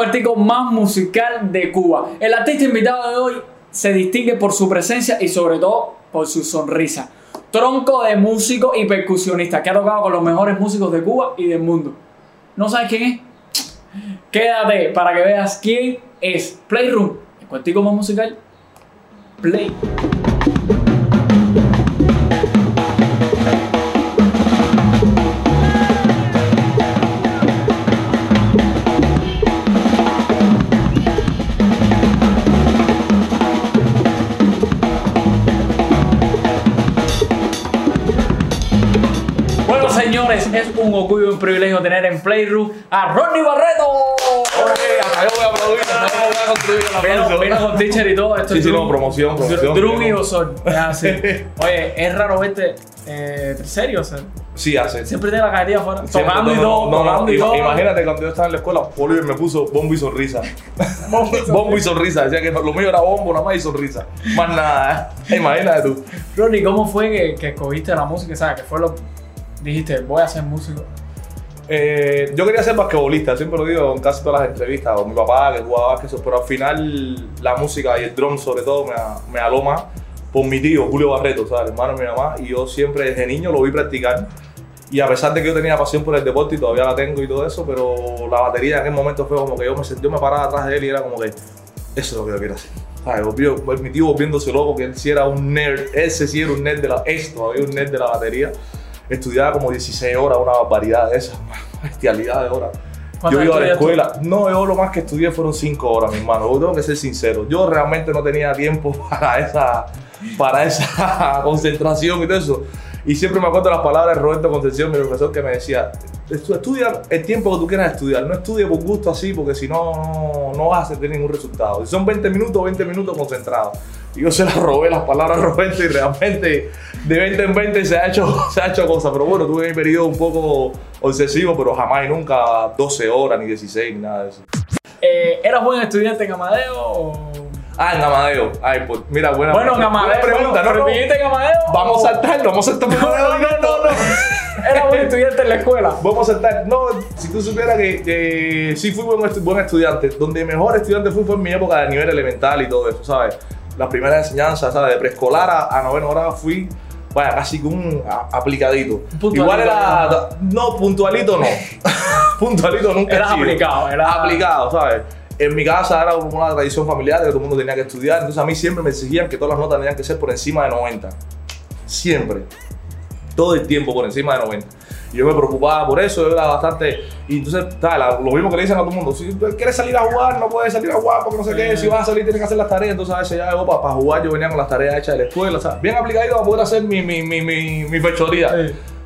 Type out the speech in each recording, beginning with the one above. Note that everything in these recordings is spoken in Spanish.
cuartico más musical de Cuba. El artista invitado de hoy se distingue por su presencia y sobre todo por su sonrisa. Tronco de músico y percusionista que ha tocado con los mejores músicos de Cuba y del mundo. ¿No sabes quién es? Quédate para que veas quién es. Playroom, el cuartico más musical. Play. Un orgullo y un privilegio tener en Playroom a Ronnie Barreto. Hasta yo voy a aplaudir, Vino, con teacher y todo. Esto Sí, es sí, no, promoción, promoción. Drum y Osor. Ah, sí. Oye, es raro verte eh, serio, o sea, Sí, hace. siempre tiene la cajetilla afuera. Tocando y todo, no, no, tocando y todo. Imagínate cuando yo estaba en la escuela, Oliver me puso bombo y sonrisa. bombo y sonrisa. Decía que lo mío era bombo nada más y sonrisa. Más nada. ¿eh? Imagínate tú. Ronnie, ¿cómo fue que, que escogiste la música? ¿Sabes? Que fue lo. Dijiste, voy a ser músico. Eh, yo quería ser basquetbolista, siempre lo digo en casi todas las entrevistas, con mi papá que jugaba básquet, pero al final la música y el drum sobre todo me, me aló más por mi tío Julio Barreto, ¿sabes? hermano de mi mamá, y yo siempre desde niño lo vi practicar. Y a pesar de que yo tenía pasión por el deporte y todavía la tengo y todo eso, pero la batería en aquel momento fue como que yo me, yo me paraba atrás de él y era como que eso es lo que yo quiero hacer. Volvió- pues, mi tío volviéndose loco, que él sí era un nerd, ese sí era un nerd de la, esto, un nerd de la batería. Estudiaba como 16 horas, una barbaridad de esas, una bestialidad de horas. ¿Cuántas Yo iba a la escuela. No, yo lo más que estudié fueron 5 horas, mi hermano. Yo tengo que ser sincero. Yo realmente no tenía tiempo para esa, para esa concentración y todo eso. Y siempre me acuerdo las palabras de Roberto Concepción, mi profesor, que me decía, "Estu- estudia el tiempo que tú quieras estudiar, no estudie por gusto así, porque si no, no, no vas a tener ningún resultado. Si son 20 minutos, 20 minutos concentrados. Y yo se las robé las palabras a Roberto y realmente de 20 en 20 se ha hecho, se ha hecho cosas. Pero bueno, tuve mi periodo un poco obsesivo, pero jamás y nunca 12 horas, ni 16, ni nada de eso. Eh, ¿Eras buen estudiante en Amadeo o.? Ah, en Amadeo. Ay, pues mira, buena, Bueno, en buena Amadeo. pregunta. bueno, no, no. ¿repetiste en Amadeo? Vamos a saltarlo, vamos a saltar. No, no, no, no, no. Era buen estudiante en la escuela. Vamos a saltar. No, si tú supieras que, que sí fui buen, buen estudiante. Donde mejor estudiante fui fue en mi época de nivel elemental y todo eso, ¿sabes? Las primeras enseñanzas, ¿sabes? De preescolar a, a noveno grado fui, vaya, casi que un aplicadito. Puntualito, Igual era. No, puntualito no. puntualito nunca sido. aplicado, eras- Aplicado, ¿sabes? En mi casa era como una tradición familiar de que todo el mundo tenía que estudiar. Entonces a mí siempre me exigían que todas las notas tenían que ser por encima de 90. Siempre todo el tiempo por encima de 90. Y yo me preocupaba por eso, yo era bastante. Y entonces, tal, lo mismo que le dicen a todo el mundo: si tú quieres salir a jugar, no puedes salir a jugar porque no sé qué. Si vas a salir, tienes que hacer las tareas. Entonces, a veces ya yo, para, jugar, yo venía con las tareas hechas de la escuela, o sea, bien aplicadito para poder hacer mi, mi, mi, mi, mi fechoría.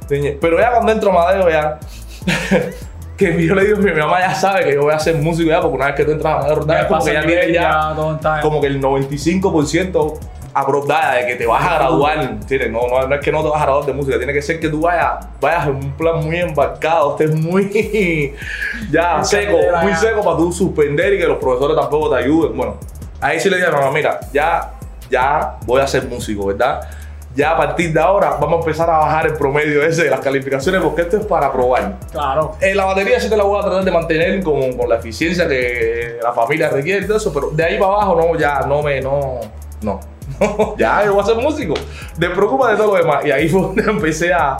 Sí. Pero ya cuando entro a Madeo, ya. que yo le digo, mi, mi mamá ya sabe que yo voy a ser músico ya, porque una vez que tú entras a Madeo, Ya como que ya ya ya como que el 95% aprobada de que te vas a graduar, ¿entiendes? No, no, no es que no te vas a graduar de música, tiene que ser que tú vayas, vayas en un plan muy embarcado, estés muy ya En seco, candela, muy ya. seco para tú suspender y que los profesores tampoco te ayuden. Bueno, ahí sí le dije a mamá, mira, ya, ya voy a ser músico, ¿verdad? Ya a partir de ahora vamos a empezar a bajar el promedio ese de las calificaciones porque esto es para probar. Claro. En la batería sí te la voy a tratar de mantener con, con la eficiencia que la familia requiere y todo eso, pero de ahí para abajo no, ya no me, no, no. ya, yo voy a ser músico. Te preocupa de todo lo demás. Y ahí fue donde empecé a,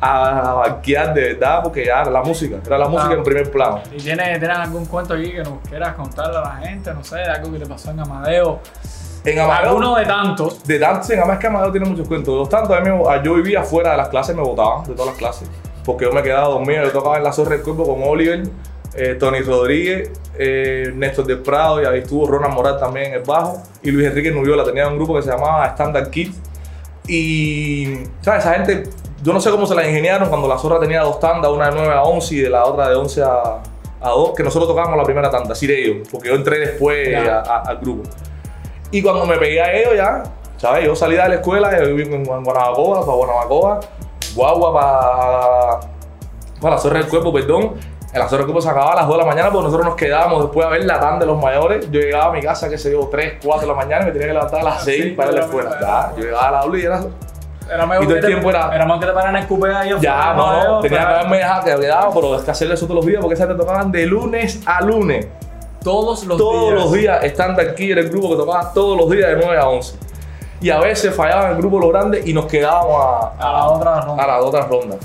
a banquear de verdad, porque ya era la música, era la música en primer plano. ¿Y tienes, tienes algún cuento aquí que nos quieras contarle a la gente? No sé, de algo que te pasó en Amadeo. En Amadeo, Alguno de tantos. de tantos, además que Amadeo tiene muchos cuentos. De los tantos, a mí yo vivía fuera de las clases, me botaban de todas las clases. Porque yo me quedaba dormido, yo tocaba en la Zorra del Cuerpo con Oliver, eh, Tony Rodríguez, eh, Néstor del Prado, y ahí estuvo Ronald Moral también en el bajo, y Luis Enrique Nubiola. Tenía un grupo que se llamaba Standard Kids. Y, ¿sabes? Esa gente, yo no sé cómo se la ingeniaron cuando la Zorra tenía dos tandas, una de 9 a 11 y de la otra de 11 a, a 2, que nosotros tocábamos la primera tanda, así de ellos, porque yo entré después a- a- al grupo. Y cuando me pegué a ellos ya, ¿sabes? Yo salí de la escuela, yo viví en Guan- Guanabacoa, para Guanabacoa, guagua para, para la Zorra del Cuerpo, perdón. En la Zorra del Cuerpo se acababa a las 2 de la mañana, porque nosotros nos quedábamos después a ver la tanda de los mayores. Yo llegaba a mi casa, que se dio 3, 4 de la mañana, y me tenía que levantar a las 6 Sí, para ir a la escuela. Ya, yo llegaba a la aula y era Era mejor y todo que el te- tiempo era. Era más que te paran a escupir ahí Ya, no, no, tenía que haberme dejado que quedado, pero es que hacerle eso todos los días porque esas te tocaban de lunes a lunes. Todos los todos días. los días estando aquí en el grupo que tocaba todos los días de 9 a 11. Y a veces fallaban el grupo los grandes y nos quedábamos a, A la otra ronda. a la otra ronda.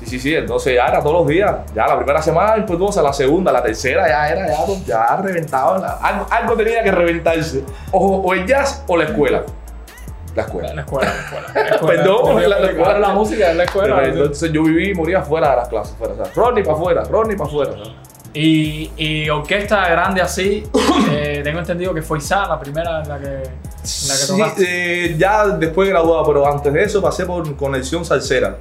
Sí, sí, sí, entonces ya era todos los días. Ya la primera semana impetuosa, la segunda, la tercera ya era, ya, ya reventaba. la- algo, algo tenía que reventarse. O, o el jazz o la escuela. La escuela. La escuela, la escuela. La escuela. Perdón, Porque la- la escuela. la música la escuela. Pero entonces yo viví y moría fuera de las clases. Fuera, o sea, Ronnie para afuera, Ronnie para afuera. Y, y orquesta grande así, eh, tengo entendido que fue Isa la primera en la que, en la que Sí, tocaste. eh, ya después graduado, pero antes de eso pasé por Conexión Salsera.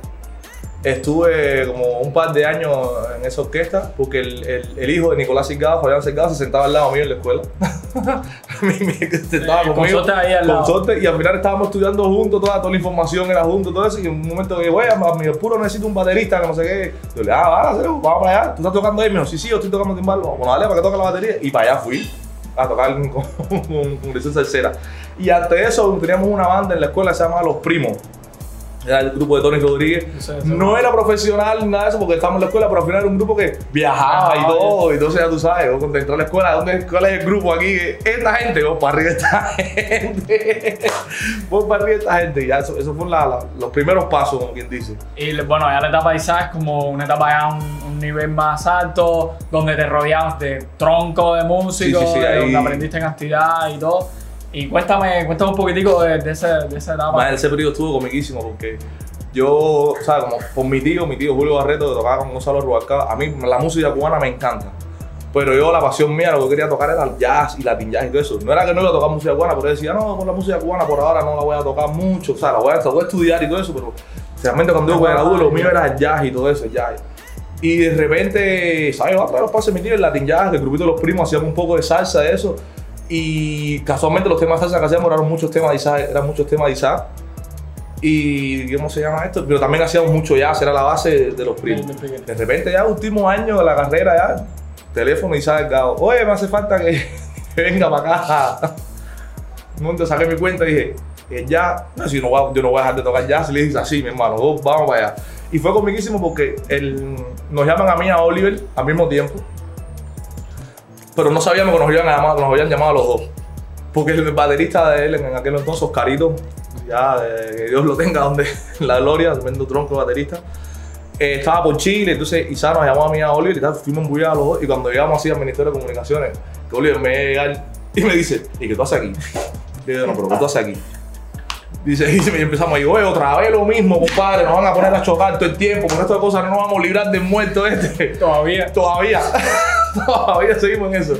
Estuve como un par de años en esa orquesta porque el, el- el hijo de Nicolás Salgado, Fabián Salgado, se sentaba al lado mío en la escuela. Mi- mi- se sentaba Eh, conmigo. ahí al lado. y al final estábamos estudiando juntos, toda, toda la información era junto, todo eso. Y en un momento que, güey, mi puro necesito un baterista, que no sé qué. Yo le ah, vale, vamos para allá. ¿Tú estás tocando ahí? Me dijo, sí, sí, yo estoy tocando timbal. Bueno, dale, para que toque la batería. Y para allá fui a tocar con, con, con Conexión Salsera. Y antes de eso teníamos una banda en la escuela que se llamaba Los Primos. Era el grupo de Tony Rodríguez. No era profesional nada de eso porque estábamos en la escuela, pero al final era un grupo que viajaba y todo. Y entonces ya tú sabes, vos cuando entró a la escuela, ¿dónde, ¿cuál es el grupo aquí? Esta gente, vos para arriba esta gente. vos para arriba esta gente. Y ya eso, eso fueron la- la- los primeros pasos, como quien dice. Y bueno, ya la etapa de Isa es como una etapa ya un, un nivel más alto, donde te rodeabas de tronco de músicos, Sí, sí, sí, de ahí- donde aprendiste cantidad y todo. Y cuéntame, cuéntame un poquitico de, de, ese- de esa etapa. Más ese periodo estuvo comiquísimo porque yo, ¿sabes? Como por mi tío, mi tío Julio Barreto, que tocaba con Gonzalo Rubalcaba, a mí la música cubana me encanta. Pero yo, la pasión mía, lo que quería tocar era el jazz y latin jazz y todo eso. No era que no iba a tocar música cubana, pero decía, no, con la música cubana por ahora no la voy a tocar mucho. O sea, la voy a, la voy a estudiar y todo eso, pero realmente cuando yo me gradué, lo mío era el jazz y todo eso, el jazz. Y de repente, ¿sabes? Otra vez los pases mi tío, el latin jazz, el grupito de los primos, hacíamos un poco de salsa de eso. Y casualmente los temas de salsa que hacíamos eran muchos temas de Isaac, eran muchos temas de Isaac. Y ¿cómo se llama esto? Pero también hacíamos mucho jazz, era la base de los primos. De repente ya último año de la carrera ya, teléfono Isaac Delgado. Oye, me hace falta que, que venga para acá. Momento saqué mi cuenta y dije, eh, ya, no, si no voy a- yo no voy a dejar de tocar jazz. Le dije así, mi hermano, "Oh, vamos para allá. Y fue comiquísimo porque el, nos llaman a mí a Oliver al mismo tiempo. Pero no sabíamos que nos habían llamado, nos habían llamado a los dos. Porque el baterista de él en aquel entonces, Oscarito, ya eh, que Dios lo tenga donde la gloria, tremendo tronco de baterista, eh, estaba por Chile, entonces Isa nos llamó a mí y a Oliver y tal, fuimos bulla a los dos. Y cuando llegamos así al Ministerio de Comunicaciones, que Oliver me llega y me dice, ¿y qué tú haces aquí? Y yo, no, pero ¿qué tú haces aquí? Dice, y empezamos a ir, oye, otra vez lo mismo, compadre, nos van a poner a chocar todo el tiempo, con estas cosas no nos vamos a librar del muerto este. Todavía. Todavía, todavía seguimos en eso.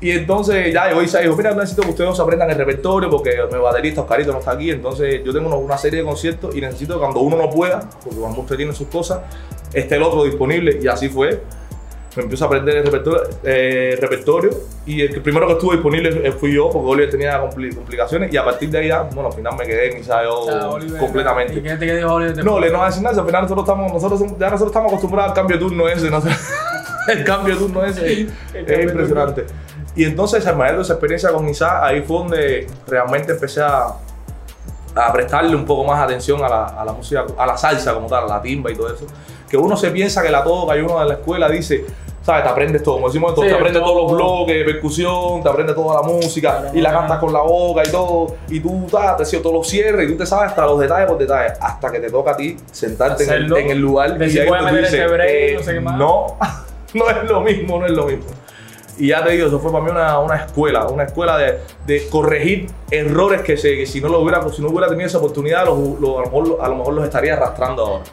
Y entonces ya llegó Isa y dijo, mira, necesito que ustedes aprendan el repertorio porque mi baterista Oscarito no está aquí, entonces yo tengo una- serie de conciertos y necesito que cuando uno no pueda, porque cuando usted tiene sus cosas, esté el otro disponible y así fue. Me empiezo a aprender el repertorio, eh, repertorio y el primero que estuvo disponible eh, fui yo porque Oliver tenía compli- complicaciones y a partir de ahí ya, bueno, al final me quedé en Isa yo O sea, Oliver- completamente. ¿Y qué te dijo Oliver? No, le no va a decir nada, al final nosotros estamos, nosotros, ya nosotros estamos acostumbrados al cambio de turno ese, ¿no? el cambio de turno ese de es impresionante. Y entonces, al manejar esa experiencia con Isaac, ahí fue donde realmente empecé a, a prestarle un poco más atención a la, a la música, a la salsa como tal, a la timba y todo eso. Que uno se piensa que la toca y uno de la escuela dice, ¿sabes? Te aprendes todo, como decimos Sí, te aprendes todo. todos los bloques, percusión, te aprendes toda la música Claro, y la cantas con la boca y todo, y tú ta, te todos los cierres y tú te sabes hasta los detalles por detalles, hasta que te toca a ti sentarte en el, en el lugar Decir, ahí voy a donde tú dices, break, eh, no sé qué más. No, no es lo mismo, no es lo mismo. Y ya te digo, eso fue para mí una, una escuela, una escuela de, de corregir errores que, se, que si no lo hubiera, si no hubiera tenido esa oportunidad, los, los- a, lo mejor, a lo mejor los estaría arrastrando ahora.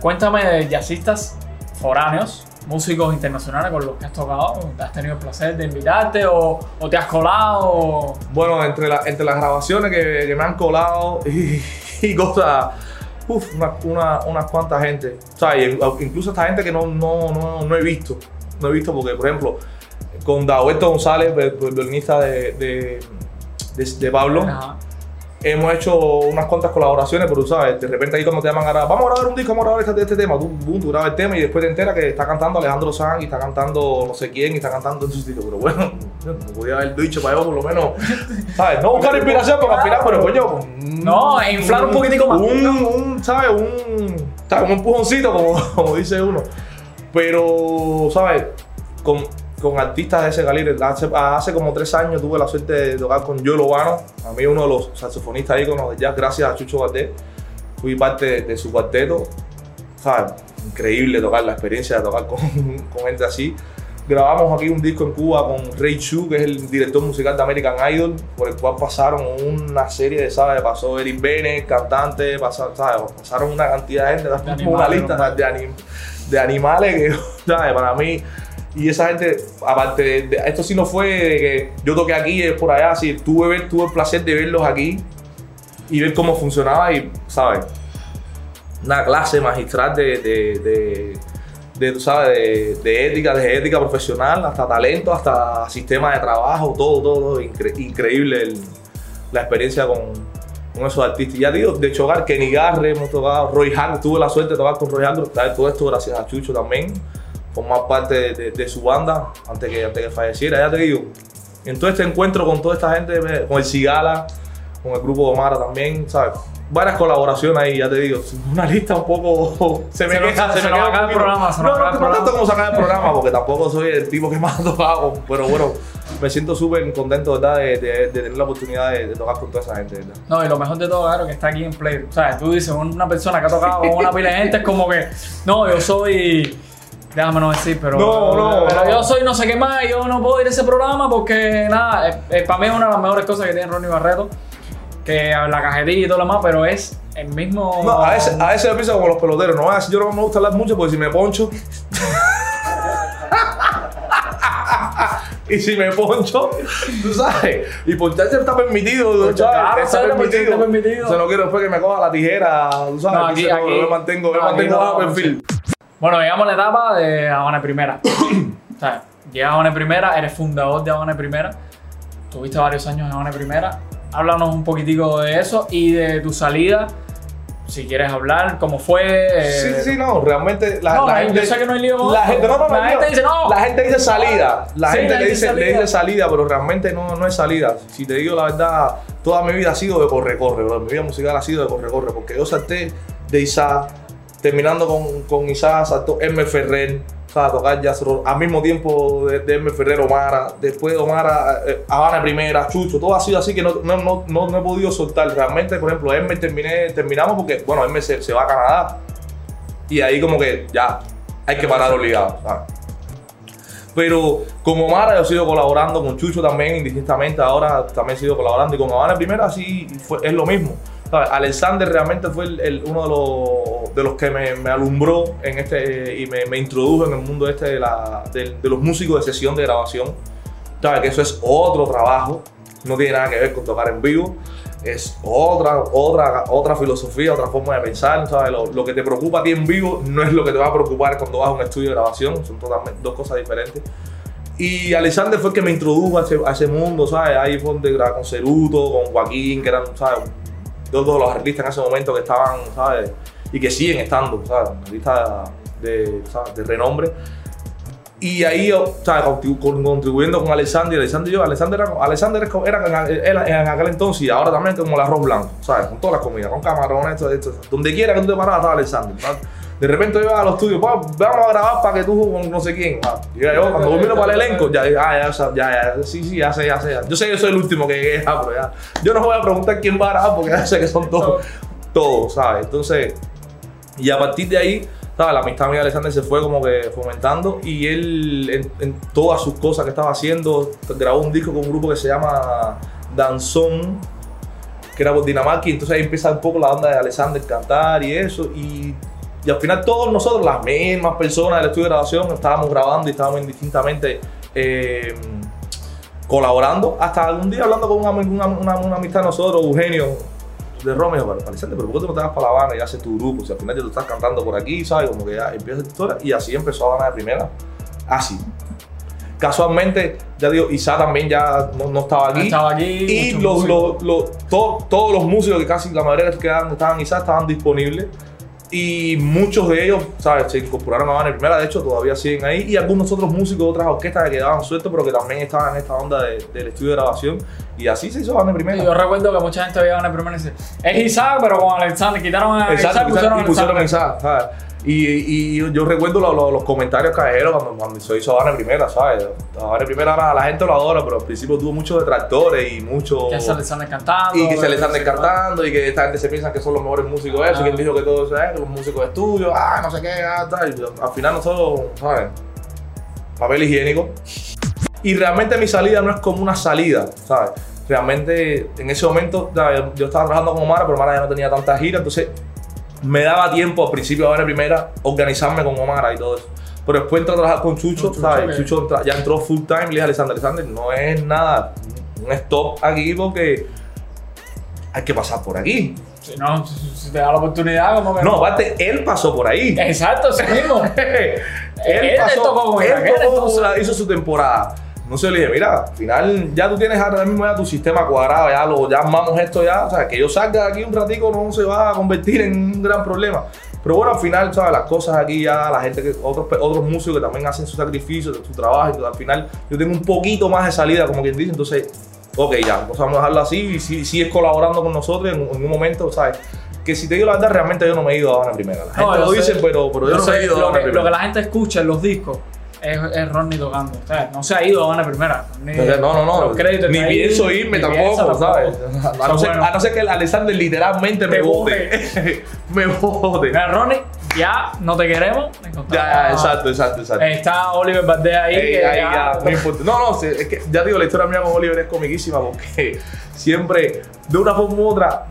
Cuéntame de jazzistas foráneos, músicos internacionales con los que has tocado. ¿Has tenido el placer de invitarte o, o te has colado? o- Bueno, entre, la- entre las grabaciones que, que me han colado y, y cosas, unas cuantas gente. O incluso esta gente que no, no, no, no he visto. No he visto porque, por ejemplo, con Dagoberto González, el violinista de, de, Pablo. Hemos hecho unas cuantas colaboraciones, pero tú sabes, de repente ahí cuando te llaman a grabar, vamos a grabar un disco, vamos a grabar este, este tema, tú, boom, tú grabas el tema y después te enteras que está cantando Alejandro Sanz y está cantando no sé quién y está cantando en su sitio. Pero bueno, no podía haber dicho para yo por lo menos, ¿sabes? No buscar inspiración porque al final, pero coño, No, inflar un poquitico más. un, un, ¿sabes? Un, ¿sabes? un empujoncito, como, como dice uno. Pero, ¿sabes? Con, con artistas de ese calibre. Hace, hace como tres años tuve la suerte de tocar con Joe Lobano, a mí uno de los saxofonistas íconos de jazz, gracias a Chucho Valdés. Fui parte de, de su cuarteto. ¿Sabes? Increíble tocar la experiencia de tocar con, con gente así. Grabamos aquí un disco en Cuba con Ray Chu, que es el director musical de American Idol, por el cual pasaron una serie de, ¿sabes? Pasó Eric Bennett, cantante, pasaron, ¿sabes? Pasaron una cantidad de gente, De una lista de, anim- de animales que, ¿sabes? Para mí, y esa gente, aparte de, esto sí no fue de que yo toqué aquí, es por allá, sí, tuve, tuve el placer de verlos aquí y ver cómo funcionaba y, ¿sabes? Una clase magistral de, de, de, tú sabes, de, ética, de ética profesional, hasta talento, hasta sistema de trabajo, todo, todo, todo. Incre- increíble el- la experiencia con, con esos artistas. Y ya digo, de Chogar, Kenny Garre, hemos tocado, Roy Hagler, tuve la suerte de tocar con Roy ¿sabes? todo esto gracias a Chucho también, formar parte de, de- de su banda antes que, antes que falleciera, ya te digo. En todo este encuentro con toda esta gente, me- con el Cigala, con el grupo de Omara también, ¿sabes? Varias colaboraciones ahí, ya te digo. Una lista un poco. Se me Se queda, se me nos queda el programa, se No, no, el no tanto como sacar el programa, porque tampoco soy el tipo que más tocado. Pero bueno, me siento súper contento, ¿verdad? De, de- de tener la oportunidad de, de tocar con toda esa gente, ¿verdad? No, y lo mejor de todo, claro, que está aquí en Play. O sea, tú dices, una persona que ha tocado con una pila de gente es como que, no, yo soy. Déjame no decir, pero. No, no, Pero no. yo soy no sé qué más, y yo no puedo ir a ese programa porque, nada, es- es- para mí es una de las mejores cosas que tiene Ronnie Barreto. Que la cajetilla y todo lo demás, pero es el mismo. No, a veces, a veces me pienso como los peloteros. No a yo no me gusta hablar mucho porque si me poncho. y si me poncho, tú sabes. Y poncharse está permitido, ¿sabes? claro, está, permitido. Está permitido. O sea, no quiero después que me coja la tijera, tú sabes. No, aquí- aquí- yo me mantengo, yo no, me mantengo no, bajo perfil. Bueno, llegamos a la etapa de Habana Primera. o sea, llegas a Habana Primera, eres fundador de Habana Primera. Tuviste varios años en Habana Primera. Háblanos un poquitico de eso y de tu salida. Si quieres hablar, cómo fue. eh, Sí, sí, no, realmente la, No, la gente. yo sé que no hay lío La gente, no, no, La gente dice, no. La gente dice salida. La Sí, gente la le dice, salida. le dice salida, pero realmente no, no es salida. Si te digo la verdad, toda mi vida ha sido de corre-corre. Mi vida musical ha sido de corre-corre, porque yo salté de Isa, terminando con, con Isa, saltó M. Ferrer, o sea, tocar jazz al mismo tiempo de, de M. Ferrer, Omara, después de Omara, eh, Habana Primera, Chucho, todo ha sido así que no, no, no, no, he podido soltar. Realmente, por ejemplo, M terminé, terminamos porque, bueno, M se, se va a Canadá. Y ahí como que ya hay que parar obligado. ¿sabes? Pero con Omar yo he sido colaborando, con Chucho también, indistintamente. Ahora también he sido colaborando. Y con Habana Primera sí fue, es lo mismo. ¿sabes? Alexander realmente fue el- uno de los, de los que me, me alumbró en este y me, me introdujo en el mundo este de, la, de, de los músicos de sesión de grabación. ¿Sabes? Que eso es otro trabajo. No tiene nada que ver con tocar en vivo. Es otra, otra, otra filosofía, otra forma de pensar. ¿sabes? Lo, lo que te preocupa a ti en vivo no es lo que te va a preocupar cuando vas a un estudio de grabación. Son totalmente dos cosas diferentes. Y Alexander fue el que me introdujo a ese, a ese mundo, ¿sabes? Ahí fue donde con Ceruto, con Joaquín, que eran, ¿sabes? Dos de los artistas en ese momento que estaban, ¿sabes? Y que siguen estando, ¿sabes? Artistas de, ¿sabes? de renombre. Y ahí yo, ¿sabes? Contribu- con- contribuyendo con Alexander, Alexander y yo, Alexander era, Alexander era, en, en aquel entonces y ahora también como el arroz blanco, ¿sabes? Con todas las comidas, con camarones, esto, esto. Donde quiera que tú te paras estaba Alexander. ¿sabes? De repente yo iba a los estudios, "Pa, vamos a grabar para que tú con no sé quién. Y yo, cuando miro para el elenco, ya, ya, ya, ya, sí, sí, ya sé, ya sé. Yo sé que yo soy el último que llegué, ah, pero ya. Yo no voy a preguntar quién va a grabar porque ya sé que son todos, todos, ¿sabes? Entonces, y a partir de ahí, la amistad mía de Alexander se fue como que fomentando y él en, todas sus cosas que estaba haciendo, grabó un disco con un grupo que se llama Danzón, que era por Dinamarca, y entonces ahí empieza un poco la onda de Alexander cantar y eso, y, y al final todos nosotros, las mismas personas del estudio de grabación, estábamos grabando y estábamos indistintamente eh, colaborando, hasta algún día hablando con una, una, una- una amistad de nosotros, Eugenio, de Romeo, pero Alexander, pero ¿por qué tú no te vas para La Habana y haces tu grupo? Si al final ya tú estás cantando por aquí, ¿sabes? Como que ya empieza tu historia, y así empezó Habana de primera, así. casualmente, ya digo, Isa también ya no, no estaba aquí. No estaba aquí, Y los, los- los- to- todos los músicos que casi la mayoría que quedaban, estaban Isa estaban disponibles. Y muchos de ellos, ¿sabes? Se incorporaron a Banda Primera, de hecho todavía siguen ahí. Y algunos otros músicos de otras orquestas que quedaban sueltos, pero que también estaban en esta onda de- del estudio de grabación. Y así se hizo Banda Primera. Yo recuerdo que mucha gente veía en el primer y dice, es Isaac, pero con Alexander. Quitaron a Isaac, quizás- pusieron y a Alexander. Y, y yo recuerdo lo- lo- los comentarios callejeros cuando, cuando se hizo Habana Primera, ¿sabes? Habana Primera ahora la gente lo adora, pero al principio tuvo muchos detractores y muchos... Que se Alexander cantando. Y que se les están descartando y que esta gente se piensa que son los mejores músicos de eso, Ah. y que dijo que todo eso es, que los músicos de estudio, ah, no sé qué, ah, tal. Y al final nosotros, ¿sabes? Papel higiénico. Y realmente mi salida no es como una salida, ¿sabes? Realmente en ese momento ¿sabes? yo estaba trabajando con Omar, pero Omar ya no tenía tanta gira, entonces me daba tiempo al principio de la primera organizarme con Omar y todo eso. Pero después entré a trabajar con Chucho, Chucho, ¿sabes? Chucho ya entró full time y le dije a Alexander, Alexander, no es nada, un stop aquí porque hay que pasar por aquí. Si no, si te da la oportunidad, como que No, aparte, él pasó por ahí. Exacto, eso mismo. él, Él tocó con él tocó, hizo su temporada. No sé, le dije, mira, al final ya tú tienes ahora mismo ya tu sistema cuadrado, ya lo ya armamos esto ya, o sea, que yo salga de aquí un ratico no se va a convertir en un gran problema. Pero bueno, al final, ¿sabes? Las cosas aquí ya, la gente que, otros, otros músicos que también hacen su sacrificio, su trabajo, y al final yo tengo un poquito más de salida, como quien dice, entonces, ok, ya, pues vamos a dejarlo así y si sigues colaborando con nosotros en, en un momento, ¿sabes? Que si te digo la verdad, realmente yo no me he ido a una primera. La gente No, lo dice, pero, pero yo, yo no me sé, he ido a lo, una que, primera. lo que la gente escucha en los discos es, es Ronnie tocando. O sea, no se ha ido a una primera. Ni- No, no, no. Ni ahí, pienso irme ni tampoco, piensa ¿sabes? tampoco. A no, ser, Bueno. a no ser que el Alexander literalmente me Te bote. me bote. Mira, Ronnie, ya no te queremos. Ya, ya, exacto, exacto, exacto. Está Oliver Valdés ahí. Ey, ahí ya- ya, no. No, no, es que ya digo, la historia mía con Oliver es comiquísima porque siempre, de una forma u otra,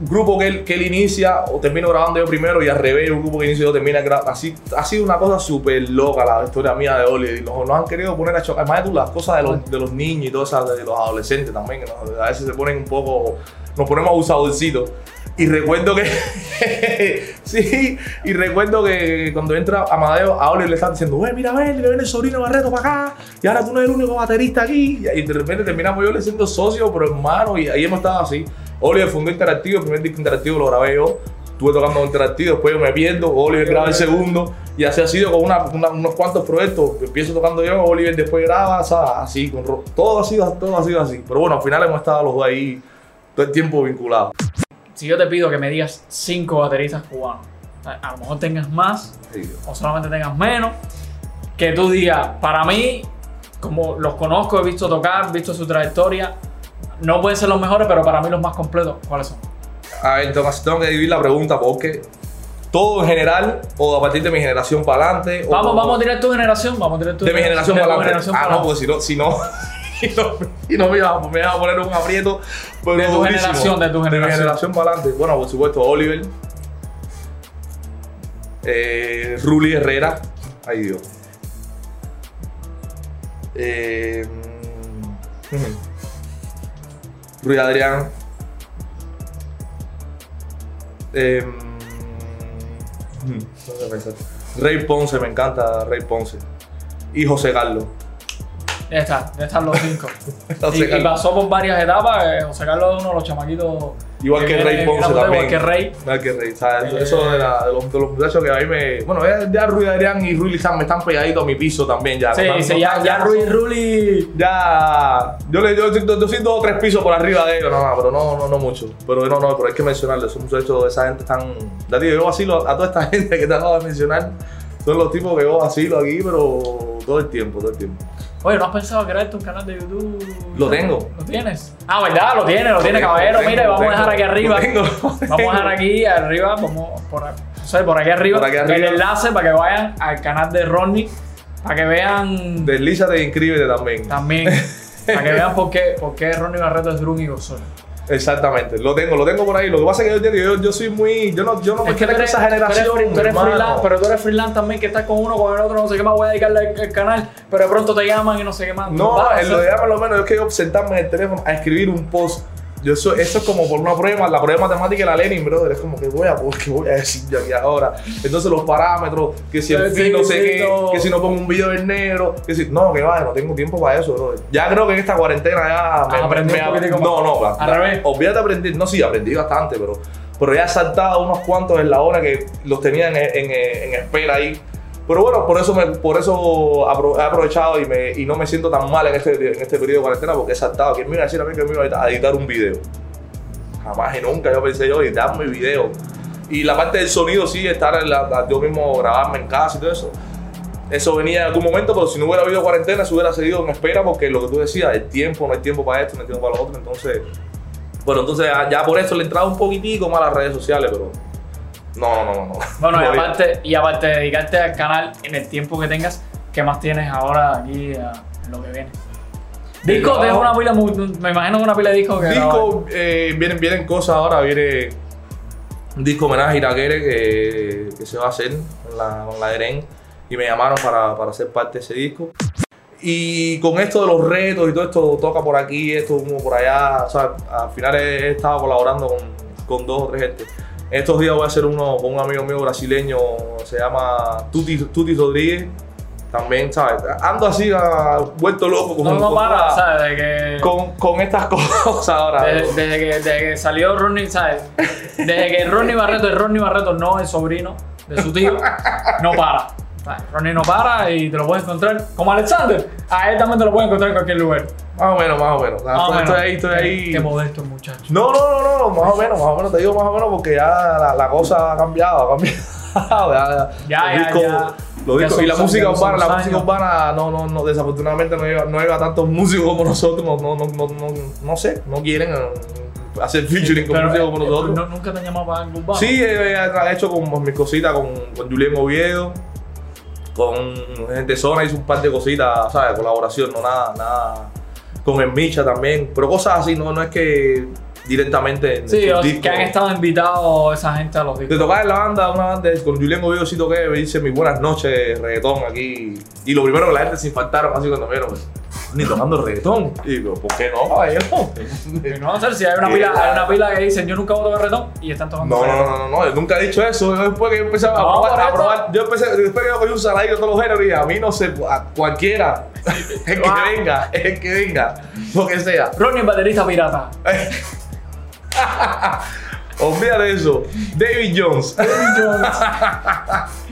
grupo que él, inicia o termino grabando yo primero y al revés, un grupo que inicia yo termina grabando. Así ha sido una cosa súper loca la historia mía de. Y nos, nos han querido poner a chocar. Además de tú, las cosas de los, de los niños y todas esas, de los adolescentes también, que nos- a veces se ponen un poco, nos ponemos abusadorcitos. Y recuerdo que. sí, y recuerdo que cuando entra Amadeo, a Oliver le están diciendo, güey, mira, ven, le viene el sobrino Barreto para acá, y ahora tú no eres el único baterista aquí. Y de repente terminamos yo le siendo socio, pero hermano, y ahí hemos estado así. Oliver fundó Interactivo, el primer disco interactivo lo grabé yo. Estuve tocando con Interactivo, después yo me pierdo, Oliver graba el segundo, y así ha sido con una- una- unos cuantos proyectos. Empiezo tocando yo, Oliver después graba, sea, así, con todo ha sido, todo ha sido así. Pero bueno, al final hemos estado los dos ahí todo el tiempo vinculados. Si yo te pido que me digas cinco bateristas cubanos, a a lo mejor tengas más Sí. o solamente tengas menos, que tú digas, para mí, como los conozco, he visto tocar, he visto su trayectoria, no pueden ser los mejores, pero para mí los más completos, ¿cuáles son? A ver, entonces tengo que dividir la pregunta porque todo en general o a partir de mi generación para adelante. o- Vamos, vamos a tirar tu generación, vamos a tirar tu de mi generación para adelante. generación Ah, no, porque si no, si no, y no, y no me, iba, me iba a poner un aprieto. pero De tu durísimo. generación, de tu De mi generación. generación para adelante. Bueno, por supuesto, Oliver. Eh, Ruli Herrera. Ay, Dios. Eh, mm, Rui Adrián. Pensar. Rey Ponce, me encanta Rey Ponce. Y José Carlos. Ya está, ya están los cinco. Y, y pasó por varias etapas, eh, José Carlos es uno de los chamaquitos. Igual que viene Rey Ponce también. Igual que Rey. Igual que Rey. ¿sabes? Eh. Eso de, la- de los, de los muchachos que a mí me. Bueno, ya, Rui Adrián y Rui Lizán me están pegaditos a mi piso también ya. Sí, no, ya, ya Rui son- Ruli. Ya. Yo, le, yo, yo, yo soy dos o tres pisos por arriba de ellos, no, no, pero no, no, no mucho. Pero no, no, pero hay que mencionarles. Son muchachos, esa gente tan. Ya digo, yo vacilo a toda esta gente que te acabo de mencionar. Son los tipos que yo vacilo aquí, pero todo el tiempo, todo el tiempo. Oye, ¿no has pensado crearte un canal de YouTube? Lo tengo. ¿Lo tienes? Ah, ¿verdad? Lo tiene, lo tiene, tengo, caballero. lo tengo, Mire, lo vamos a dejar aquí lo arriba. lo Vamos a dejar aquí arriba, vamos por, no sé, por aquí arriba, Por aquí el arriba. enlace para que vayan al canal de Ronnie, para que vean Deslízate e inscríbete también. también, para que vean por qué, por qué Ronnie Barreto es Drum y Gozol. Exactamente, lo tengo, lo tengo por ahí. Lo que pasa es que yo, yo, yo soy muy. Yo no, yo no me Es que tú eres, esa tú eres generación. tú eres freelance, pero tú eres freelance también, que estás con uno, con el otro, no sé qué más, voy a dedicarle al al canal, pero de pronto te llaman y no sé qué más. No, en lo de llama lo menos es que yo sentarme en el teléfono a escribir un post Yo eso, eso es como por una prueba, la prueba matemática de la Lenin, brother. Es como que voy a, ¿qué voy a decir yo aquí ahora? Entonces los parámetros, que si el fin no sé qué, que si no pongo un video en negro, que si. No, que vaya, no tengo tiempo para eso, brother. Ya creo que en esta cuarentena ya aprendí un poquitico No, más. no, la- Al revés. Olvídate de aprender. No, sí, aprendí bastante, pero, pero ya he saltado unos cuantos en la hora que los tenía en, en- en espera ahí. Pero bueno, por eso, me, por eso he aprovechado y, me, y no me siento tan mal en este, en este periodo de cuarentena porque he saltado. ¿Quién me iba a decir a mí que me iba a editar- un video? Jamás y nunca yo pensé yo editar mi video. Y la parte del sonido sí, estar en la, yo mismo grabarme en casa y todo eso. Eso venía en algún momento, pero si no hubiera habido cuarentena, se hubiera seguido en espera porque lo que tú decías, el tiempo, no hay tiempo para esto, no hay tiempo para lo otro. Entonces, bueno, entonces ya por eso le entraba un poquitico más a las redes sociales, pero no, no, no, no. Bueno, y aparte, y aparte de dedicarte al canal en el tiempo que tengas, ¿qué más tienes ahora aquí a- en lo que viene? Del Discos, tienes trabajo. una pila, muy- me imagino una pila de discos que. Disco, eh, vienen, vienen cosas ahora, viene un disco homenaje a Iraquere que, que se va a hacer con la, con la Eren y me llamaron para, para ser parte de ese disco. Y con esto de los retos y todo esto, toca por aquí, esto como por allá, o sea, al final he, he estado colaborando con, con dos o tres gente. Estos días voy a hacer uno con un amigo mío brasileño, se llama Tuti, Tuti Rodríguez. También, ¿sabes? Ando así, ah, vuelto loco con, No, no con- para, ¿sabes? De que, con, con estas cosas ahora. desde, desde que, desde que salió Ronnie, ¿sabes? Desde que Ronnie Barreto es Ronnie Barreto, no el sobrino de su tío, no para. Ronnie no para y te lo puedes encontrar como Alexander. A él también te lo puedes encontrar en cualquier lugar. Más o menos, más o menos. Más o estoy menos. ahí, estoy ahí. Qué, modesto el muchacho. No, no, no, no, no, más o menos, más o menos, te digo más o menos porque ya la, la cosa ha cambiado, ha cambiado. ya, Ya, los ya, discos- ya. los discos- y la música urbana, la música urbana no, no, no, desafortunadamente no lleva, no lleva tantos músicos como nosotros, no, no, no, no, no, no sé, no quieren eh, hacer featuring con Pero, músicos eh, como eh, nosotros. ¿no- ¿Nunca te han llamado para algo urbano? Sí, he, he hecho con mis cositas con, con Julián Oviedo, con gente zona, hice un par de cositas, ¿sabes? Colaboración, no nada, nada. Con el Micha también, pero cosas así, no, no es que directamente en Sí, o- discos. que han estado invitados esa gente a los De discos. tocar en la banda, una banda con Julián Oviedo sí toqué, me dice mis buenas noches, reggaetón aquí. Y lo primero que la gente se infartaron así cuando me vieron, pues, ni tocando reggaetón. Y digo, ¿por qué no, caballero? No, sé si hay una pila, hay una pila que dicen yo nunca voy a tocar reggaetón y están tocando No, no, no, no, no, yo nunca he dicho eso. Yo Después que yo empecé a probar, a probar, yo empecé, después que yo cogí un saladito de todos los géneros y a mí no sé, a cualquiera, el que venga, el que venga, lo que sea. Ronnie, baterista pirata. Olvídate de eso. David Jones.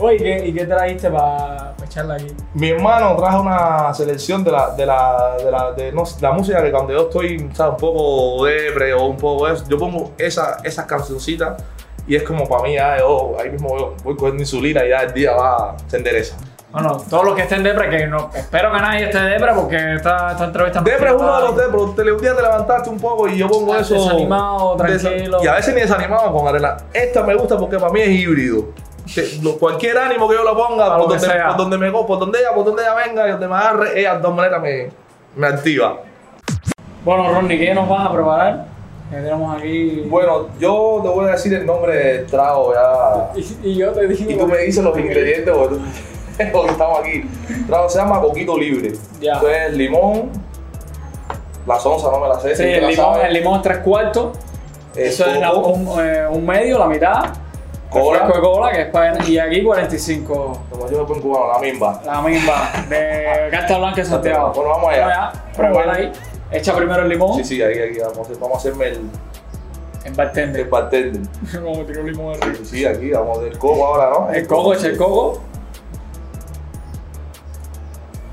Oye, ¿y qué, ¿y qué trajiste para echarla aquí? Mi hermano trajo una selección de la, de la, de la, de, no, la música que cuando yo estoy, ¿sabes? Un poco depre o un poco eso, yo pongo esa, esas cancioncitas y es como para mí, ya, yo, ahí mismo voy, voy cogiendo insulina y ya el día va, se endereza. Bueno, todos los que estén depre, que no, espero que nadie esté depre porque esta, esta entrevista... Depre es uno de los depres, te- un día te levantaste un poco y yo pongo eso. desanimado, desa- tranquilo. Y a veces ni desanimado con arena. Esta me gusta porque para mí es híbrido. Lo- cualquier ánimo que yo la ponga, por lo donde, por donde me go- por donde ella, por donde ella venga y donde me agarre, ella de todas maneras me, me activa. Bueno, Ronnie, ¿qué nos vas a preparar? Que tenemos aquí... Bueno, yo te voy a decir el nombre del trago ya. Y, y yo te digo... Y tú me dices los ingredientes porque, tú- porque estamos aquí. El trago se llama Coquito Libre. Ya. Esto es limón. La sonza no me la sé. Sí, si el limón, el limón es tres cuartos. Es Eso es la- coco, un, eh, un medio, la mitad. Cola. Refresco de cola, que es para... Y aquí 45. Como yo pongo cubano, la misma. La misma. De Carta Blanca de Santiago. Bueno, vamos allá. Pruébala ahí. Echa primero el limón. Sí, sí, ahí, ahí vamos, a vamos a hacerme el, En el bartender. bartender. Como tiró el limón arriba. Sí, sí, aquí vamos a hacer coco ahora, ¿no? El coco, echa el coco.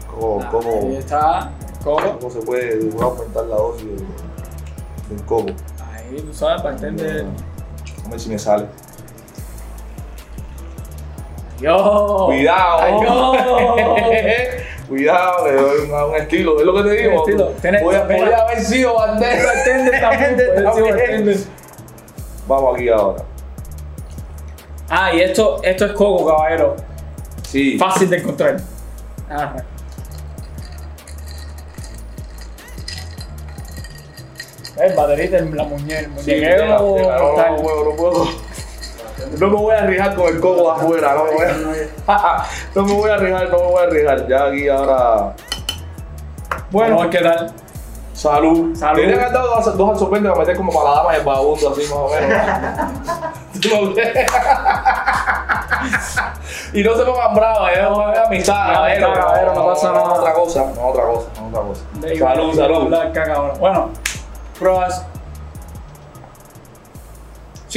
Coco, Ah, coco. Ahí está. El coco. ¿Cómo se puede a aumentar la dosis del, del coco? Ahí, tú sabes, bartender. A ver si me sale. Yo. Cuidado. Ay, yo. Cuidado, le doy un, un estilo. Es lo que te digo. Un estilo. Tienes- Voy a, mira. voy a haber sido bartender. Vamos aquí ahora. Ah, y esto, esto es coco, caballero. Sí. Fácil de encontrar. Ah, El baterista en la muñeca, el Sí. No, tal. no, puedo, no. No me voy a arriesgar con el coco de afuera, no me voy a, no me voy a arriesgar, no me voy a arriesgar. Ya aquí ahora. Bueno, Bueno, ¿qué tal? Salud. Salud. Deberían haber dado dos, dos absorbentes para meter como para la dama y el vagabundo, así más o menos. ¿Tú no crees? y no se pongan bravos, es una amistad, caballero. caballero, no pasa nada. otra cosa, no otra cosa, no otra cosa. Salud, salud. Bueno, pruebas.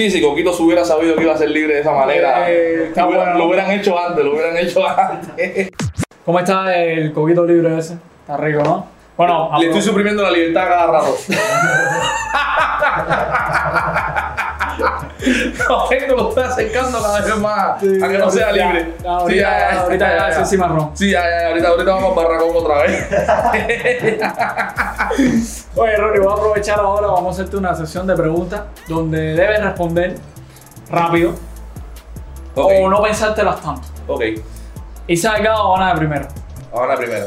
Sí, si Coquito se hubiera sabido que iba a ser libre de esa manera, Eh, lo, hubieran, bueno. lo hubieran hecho antes, lo hubieran hecho antes. ¿Cómo está el coquito libre ese? Está rico, ¿no? Bueno, Le estoy suprimiendo la libertad cada rato. No, tengo, lo estoy acercando cada vez más a que no sea ya, libre. ya, ahorita- ahorita ya es cimarrón. Sí, ya, ya, ahorita, ahorita vamos al barracón otra vez. Oye, Rory, voy a aprovechar ahora, vamos a hacerte una sesión de preguntas donde debes responder rápido o no pensártelas tanto. ok. Y salga o van de primero. Ahora primero.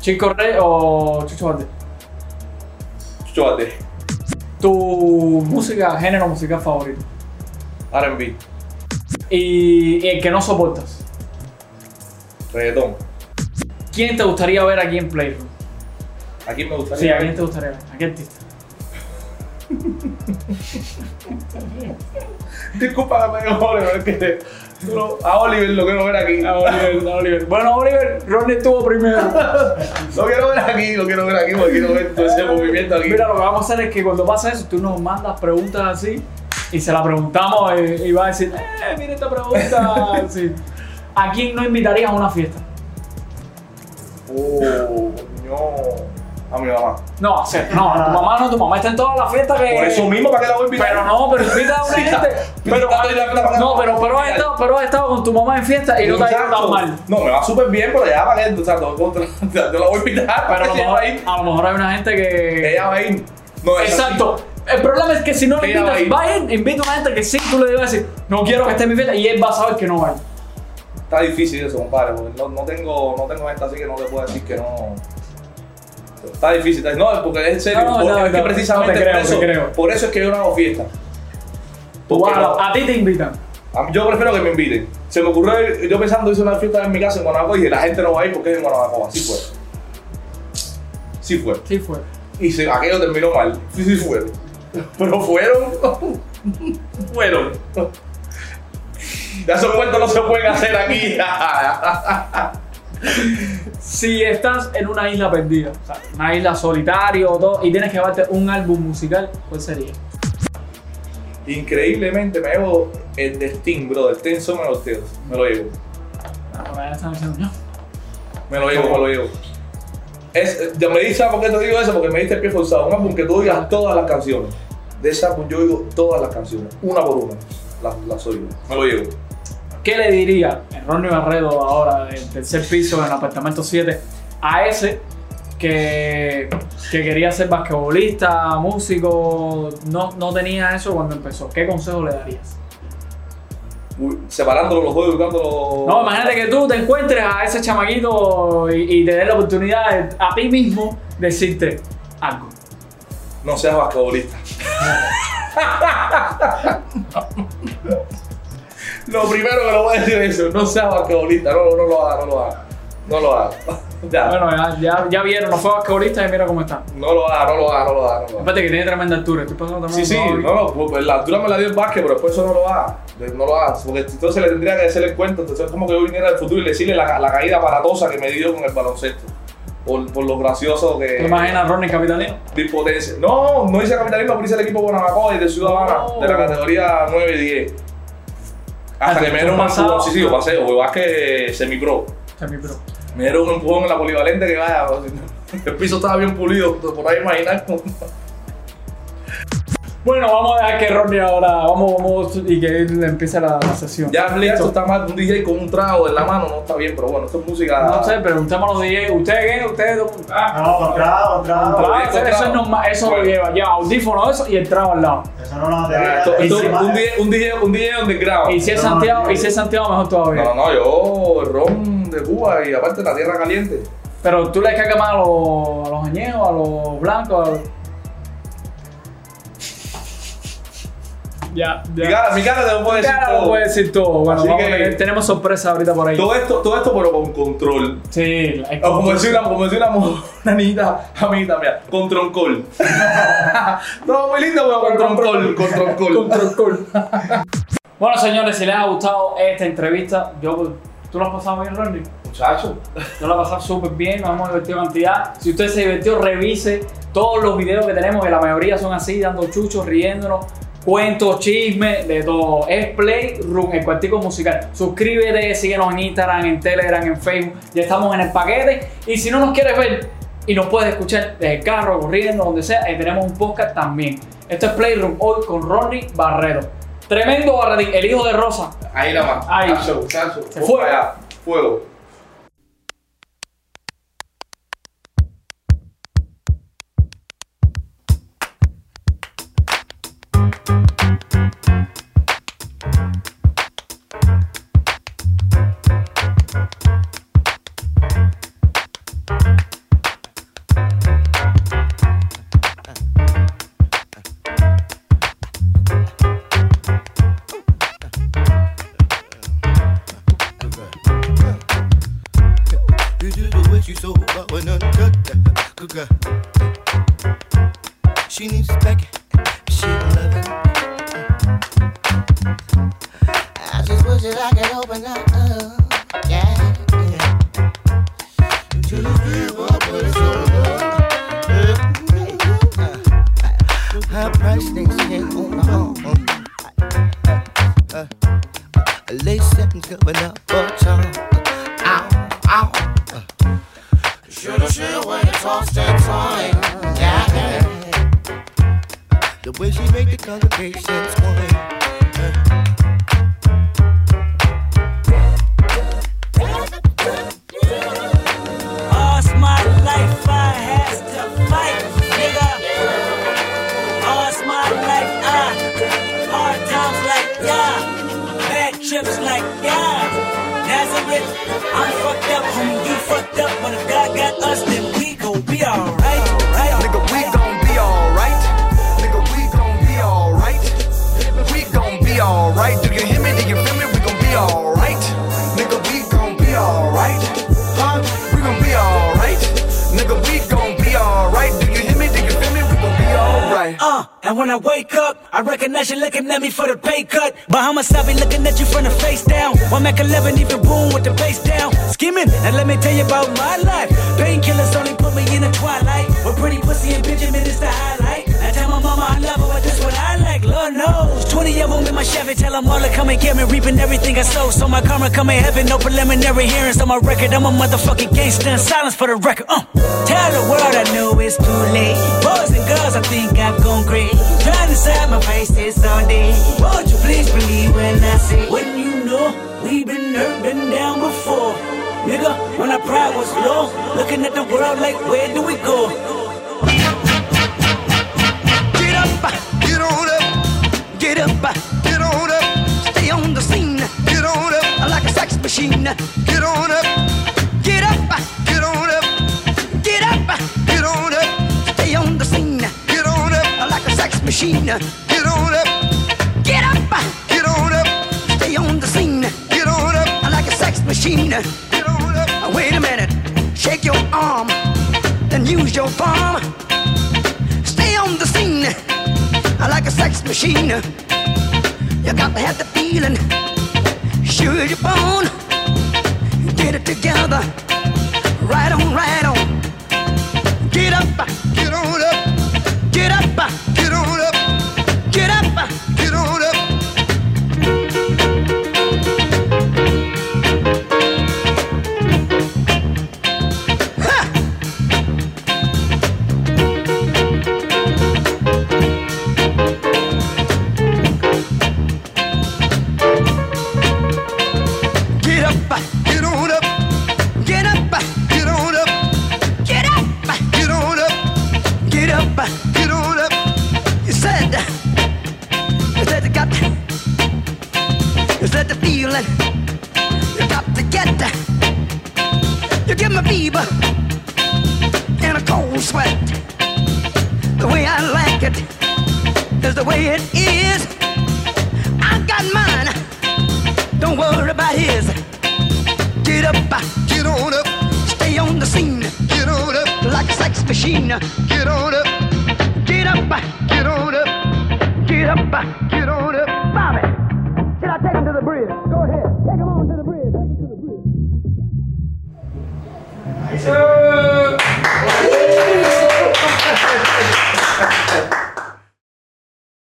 Chico Rey o Chucho Valdés. Chucho Valdés, Tu música, género musical favorito. R&B, Y, y el que no soportas. reggaetón. ¿Quién te gustaría ver aquí en Playroom? Aquí me Sí, gustaría. ¿a quién te gustaría ver? ¿A qué artista? Disculpa que me es que no, a Oliver lo quiero ver aquí. A Oliver, a Oliver. Bueno, Oliver, Ronnie estuvo primero. Lo quiero ver aquí, lo quiero ver aquí porque quiero ver todo ese movimiento aquí. Mira, lo que vamos a hacer es que cuando pasa eso, tú nos mandas preguntas así y se la preguntamos y, y va a decir, eh, mira esta pregunta. Sí. ¿A quién no invitarías a una fiesta? Oh, coño. A mi mamá. No, o sea, no, a tu mamá no, tu mamá está en todas las fiestas que. Por eso mismo, ¿para qué la voy a invitar? Pero no, pero invita a una Sí, gente. Pero, fiesta no, pero, pero, has estado, pero has estado con tu mamá en fiesta y no te ha ido tan mal. No, me va súper bien, pero ya para qué, o sea, todo contra, yo la voy a invitar, Pero a lo, mejor, a lo mejor hay una gente que. Ella va a ir. No, es Exacto. El problema es que si no le Ella va a invitas, ir. va a ir, invita a una gente que sí, tú le debes decir, no quiero que esté en mi fiesta y él va a saber que no va a ir. así. Está difícil eso, compadre, porque no, no tengo, no tengo gente así que no te puedo decir que no. Está difícil, está- no, porque es en serio, No, porque no, es que no, precisamente no te creo, por, eso, te creo. por eso es que yo no hago fiesta. Tú Porque vas a- no- a ti te invitan. a mí- yo prefiero que me inviten. Se me ocurrió, yo pensando hice una fiesta en mi casa en Guanabacoa y dije, la gente no va a ir porque es en Guanabacoa. Así fue. Sí fue. Sí fue. Y se, aquello terminó mal. Sí, sí fueron. Pero fueron. fueron. Ya esos cuentos no se pueden hacer aquí. Si estás en una isla perdida, o sea, una isla solitario o todo, y tienes que llevarte un álbum musical, ¿cuál sería? Increíblemente me llevo el de Sting, bro, el Ten Summer of Tears. Me lo llevo. Ah, me están diciendo, no. Me lo llevo, me lo llevo. Es, ya me dices, ¿por qué te digo eso? Porque me diste el pie forzado. Un álbum que tú oigas todas las canciones. De ese álbum yo oigo todas las canciones, una por una. Las, las oigo. Me lo llevo. ¿Qué le diría Ronnie Barredo ahora del tercer piso en el apartamento 7 a ese que, que quería ser basquetbolista, músico, no, no tenía eso cuando empezó? ¿Qué consejo le darías? Separándolo los dos, educándolo. No, imagínate que tú te encuentres a ese chamaquito y, y te des la oportunidad de, a ti mismo decirte algo. No seas basquetbolista. lo primero que lo voy a decir es eso, no seas basquetbolista, no, no lo hagas, no lo hagas. No lo hagas. ya. Bueno, ya, ya, ya vieron, no fue basquetbolista y mira cómo está. No lo hagas, no lo hagas, no lo hagas. No lo. Aparte que tiene tremenda altura, estoy pasando también. Sí, sí, no, no, pues, la altura me la dio el básquet, pero después eso no lo hagas. No lo hagas, porque entonces le tendría que hacer el cuento. Entonces es como que yo viniera del futuro y decirle la, la caída aparatosa que me dio con el baloncesto. Por, por lo gracioso que. ¿Te imaginas a Ronnie Capitalino? de impotencia. No, no hice capitalismo, pero hice el equipo Guanabacoa y de Ciudadana, No. de la categoría 9 y 10. Ah, Hasta que me dieron un empujón, sí, sí, yo pasé, o básquet semi-pro. Semi-pro. Me dieron un empujón en la polivalente que vaya, el piso estaba bien pulido, por ahí imaginar. Bueno, vamos a dejar que Ronnie ahora, vamos, vamos y que él empiece la, la sesión. Ya esto listo. está mal, un DJ con un trago en la mano no está bien, pero bueno, esto es música. No sé, preguntemos a los DJ, ¿ustedes qué? ¿Ustedes? Ah, No, bien, eso, con eso trago. es normal, eso Bueno. lo lleva, lleva audífono eso y el trago al lado. Eso no nos Esto- debe. esto- Encima- un, DJ, un, DJ, un DJ underground. Y si es No, Santiago, no, y si es Santiago mejor todavía. No, no, yo, el ron de Cuba y aparte la tierra caliente. Pero tú le descargas más a los, a los añejos, a los blancos. a los- Ya, ya. Mi cara, mi cara te lo puede decir Cara, todo. lo puede decir todo. Bueno, Así vamos a que- tener- tenemos sorpresa ahorita por ahí. Todo esto, todo esto, pero con control. Sí, O como decía una, como decía una, niñita amiguita mía, con troncol. Todo muy lindo, pero con troncol, con troncol. Control Call. bueno, señores, si les ha gustado esta entrevista, yo, ¿tú lo has pasado bien, Ronnie? Muchacho. Yo lo he pasado súper bien, nos hemos divertido cantidad. Si usted se divirtió, revise todos los videos que tenemos, que la mayoría son así, dando chuchos, riéndonos, cuentos, chismes, de todo. Es Playroom, el cuartico musical. Suscríbete, síguenos en Instagram, en Telegram, en Facebook. Ya estamos en el paquete. Y si no nos quieres ver y nos puedes escuchar desde el carro, corriendo, donde sea, eh, tenemos un podcast también. Esto es Playroom hoy con Ronnie Barrero. Tremendo Barretín, el hijo de Rosa. Ahí nada más. Ahí. Se fue. allá. Fuego. motherfucker. Bad like yeah. Nazareth, I'm fucked up, homie, you fucked up, but if God got us, then we gon' be alright, and when I wake up, I recognize you looking at me for the pay cut. Bahamas, I be looking at you from the face down. One Mac 11, even boom with the bass down. Skimming, and let me tell you about my life. Painkillers only put me in the twilight. With pretty pussy and Benjamin is the highlight. I tell my mama I love her, but this what I Lord knows. 20 of them in my Chevy, tell them all to come and get me. Reaping everything I sow, so my karma come in heaven. No preliminary hearings on my record. I'm a motherfucking gangster silence for the record. Uh. Tell the world I know it's too late. Boys and girls, I think I've gone crazy. Trying to side my face this all day. Won't you please believe when I say, when you know we've been hurt, down before. Nigga, when our pride was low, looking at the world like, where do we go? Machine. Get on up, get up, get on up, get up, get on up. Stay on the scene, get on up like a sex machine. Get on up, get up, get on up. Stay on the scene, get on up like a sex machine. Get on up. Wait a minute, shake your arm, then use your palm. Stay on the scene like a sex machine. You got to have the feeling. Sure your bone. Get it together. Right on, right on. Get up, get on up.